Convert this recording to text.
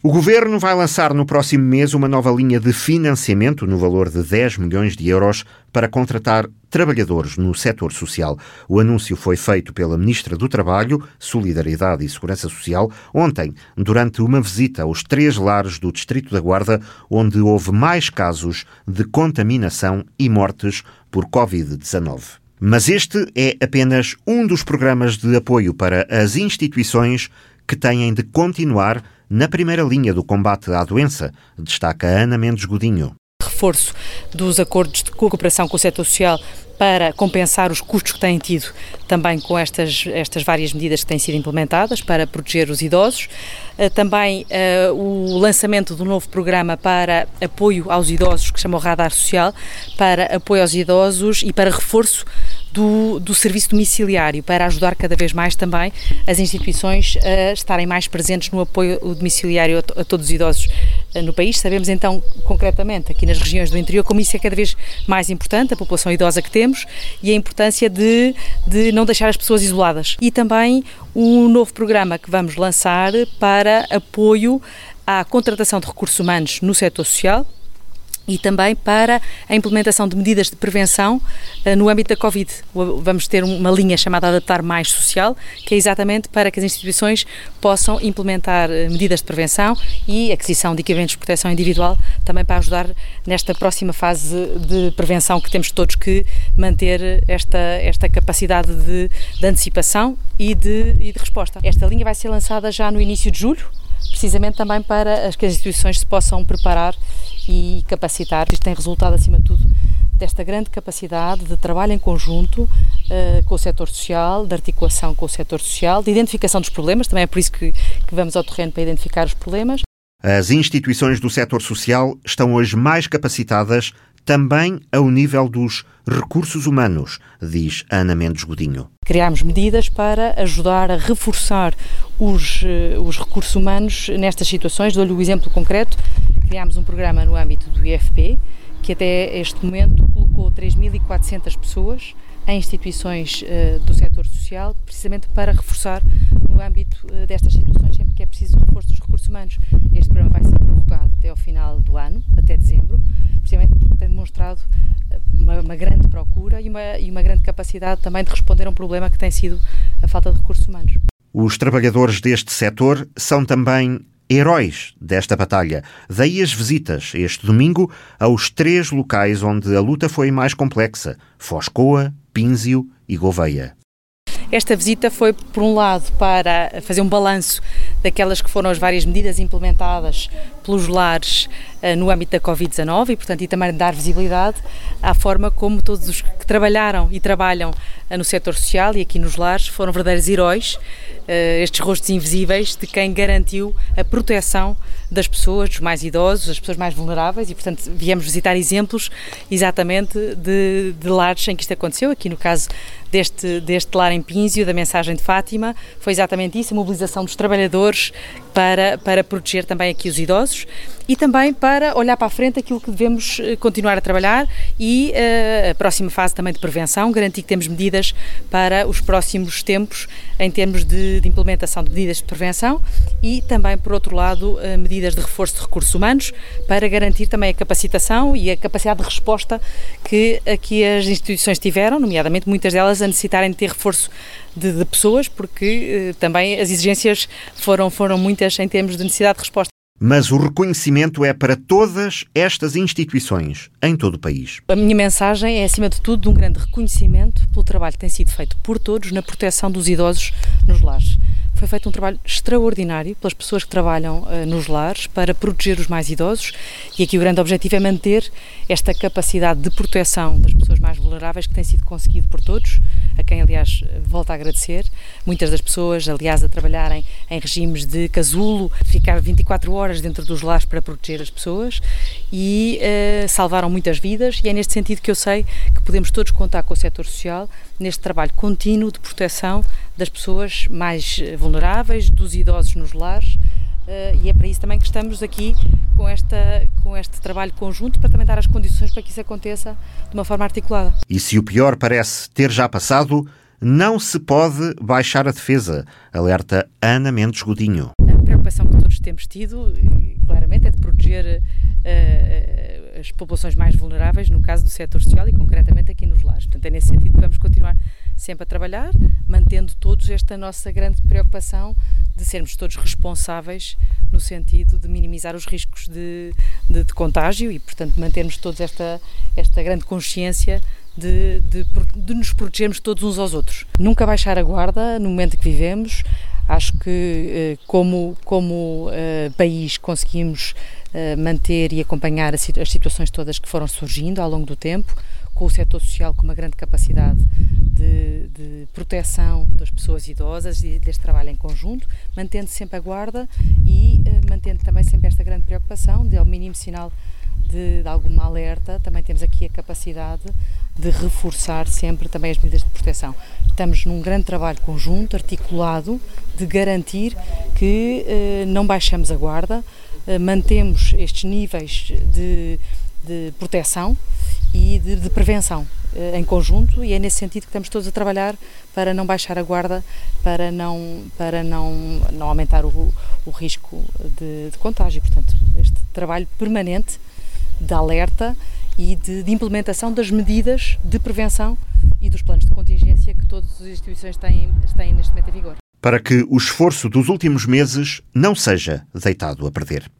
O Governo vai lançar no próximo mês uma nova linha de financiamento no valor de 10 milhões de euros para contratar trabalhadores no setor social. O anúncio foi feito pela Ministra do Trabalho, Solidariedade e Segurança Social ontem, durante uma visita aos três lares do Distrito da Guarda, onde houve mais casos de contaminação e mortes por Covid-19. Mas este é apenas um dos programas de apoio para as instituições que têm de continuar na primeira linha do combate à doença, destaca Ana Mendes Godinho. Reforço dos acordos de cooperação com o setor social para compensar os custos que têm tido também com estas, estas várias medidas que têm sido implementadas para proteger os idosos. Eh, também uh, o lançamento do novo programa para apoio aos idosos, que se chama o Radar Social, para apoio aos idosos e para reforço do, do serviço domiciliário para ajudar cada vez mais também as instituições a estarem mais presentes no apoio domiciliário a, a todos os idosos eh, no país. Sabemos então concretamente aqui nas regiões do interior como isso é cada vez mais importante, a população idosa que temos e a importância de, de não deixar as pessoas isoladas. E também um novo programa que vamos lançar para apoio à contratação de recursos humanos no setor social, e também para a implementação de medidas de prevenção uh, no âmbito da Covid. Vamos ter uma linha chamada Adaptar Mais Social, que é exatamente para que as instituições possam implementar uh, medidas de prevenção e aquisição de equipamentos de proteção individual, também para ajudar nesta próxima fase de prevenção que temos todos que manter esta, esta capacidade de, de antecipação e de, e de resposta. Esta linha vai ser lançada já no início de julho, precisamente também para que as instituições se possam preparar e capacitar. Isto tem resultado, acima de tudo, desta grande capacidade de trabalho em conjunto uh, com o setor social, de articulação com o setor social, de identificação dos problemas, também é por isso que, que vamos ao terreno para identificar os problemas. As instituições do setor social estão hoje mais capacitadas também ao nível dos recursos humanos, diz Ana Mendes Godinho. Criámos medidas para ajudar a reforçar os, eh, os recursos humanos nestas situações. Dou-lhe o um exemplo concreto. Criámos um programa no âmbito do IFP, que até este momento colocou 3.400 pessoas em instituições uh, do setor social, precisamente para reforçar no âmbito uh, destas situações, sempre que é preciso reforço dos recursos humanos. Este programa vai ser prorrogado até ao final do ano, até dezembro, precisamente porque tem demonstrado eh, uma, uma grande procura e uma, e uma grande capacidade também de responder a um problema que tem sido a falta de recursos humanos. Os trabalhadores deste setor são também heróis desta batalha. Daí as visitas este domingo aos três locais onde a luta foi mais complexa: Foscoa, Pínzio e Gouveia. Esta visita foi, por um lado, para fazer um balanço daquelas que foram as várias medidas implementadas pelos lares uh, no âmbito da Covid-19 e, portanto, e também dar visibilidade à forma como todos os que trabalharam e trabalham uh, no setor social e aqui nos lares foram verdadeiros heróis, uh, estes rostos invisíveis de quem garantiu a proteção das pessoas, dos mais idosos, das pessoas mais vulneráveis e, portanto, viemos visitar exemplos exatamente de, de lares em que isto aconteceu. Aqui no caso deste, deste lar em Pínzio, da mensagem de Fátima, foi exatamente isso, a mobilização dos trabalhadores para, para proteger também aqui os idosos e também para olhar para a frente aquilo que devemos eh, continuar a trabalhar e uh, a próxima fase também de prevenção, garantir que temos medidas para os próximos tempos em termos de, de implementação de medidas de prevenção e também, por outro lado, uh, medidas de reforço de recursos humanos para garantir também a capacitação e a capacidade de resposta que aqui as instituições tiveram, nomeadamente muitas delas a necessitarem de ter reforço de, de pessoas, porque uh, também as exigências foram, foram muitas em termos de necessidade de resposta. Mas o reconhecimento é para todas estas instituições, em todo o país. A minha mensagem é, acima de tudo, de um grande reconhecimento pelo trabalho que tem sido feito por todos na proteção dos idosos nos lares. Foi feito um trabalho extraordinário pelas pessoas que trabalham uh, nos lares para proteger os mais idosos e aqui o grande objetivo é manter esta capacidade de proteção das pessoas mais vulneráveis que tem sido conseguido por todos, a quem, aliás, volto a agradecer. Muitas das pessoas, aliás, a trabalharem em regimes de casulo, ficar 24 horas dentro dos lares para proteger as pessoas e uh, salvaram muitas vidas e é neste sentido que eu sei que podemos todos contar com o setor social neste trabalho contínuo de proteção das pessoas mais eh, vulneráveis, dos idosos nos lares. Uh, e é para isso também que estamos aqui com, esta, com este trabalho conjunto para também dar as condições para que isso aconteça de uma forma articulada. E se o pior parece ter já passado, não se pode baixar a defesa, alerta Ana Mendes Godinho preocupação que todos temos tido, claramente, é de proteger uh, as populações mais vulneráveis, no caso do setor social e concretamente aqui nos lares. Portanto, é nesse sentido que vamos continuar sempre a trabalhar, mantendo todos esta nossa grande preocupação de sermos todos responsáveis no sentido de minimizar os riscos de, de, de contágio e, portanto, mantermos todos esta, esta grande consciência de, de, de, nos protegermos todos uns aos outros. Nunca baixar a guarda no momento que vivemos. Acho que, eh, como, como uh, país, conseguimos uh, manter e acompanhar as situações todas que foram surgindo ao longo do tempo, com o setor social com uma grande capacidade de, de proteção das pessoas idosas e deste trabalho em conjunto, mantendo sempre a guarda e mantendo também sempre esta grande preocupação de, ao mínimo sinal de, de, alguma alerta, também temos aqui a capacidade de reforçar sempre também as medidas de proteção. Estamos num grande trabalho conjunto, articulado, de garantir que eh, não baixamos a guarda, eh, mantemos estes níveis de, de proteção e de, de prevenção eh, em conjunto e é nesse sentido que estamos todos a trabalhar para não baixar a guarda, para não, para não, não aumentar o, o risco de, de contágio. Portanto, este trabalho permanente de alerta e de, de, implementação das medidas de prevenção e dos planos de contingência que todas as instituições têm, têm neste momento em vigor. Para que o esforço dos últimos meses não seja deitado a perder.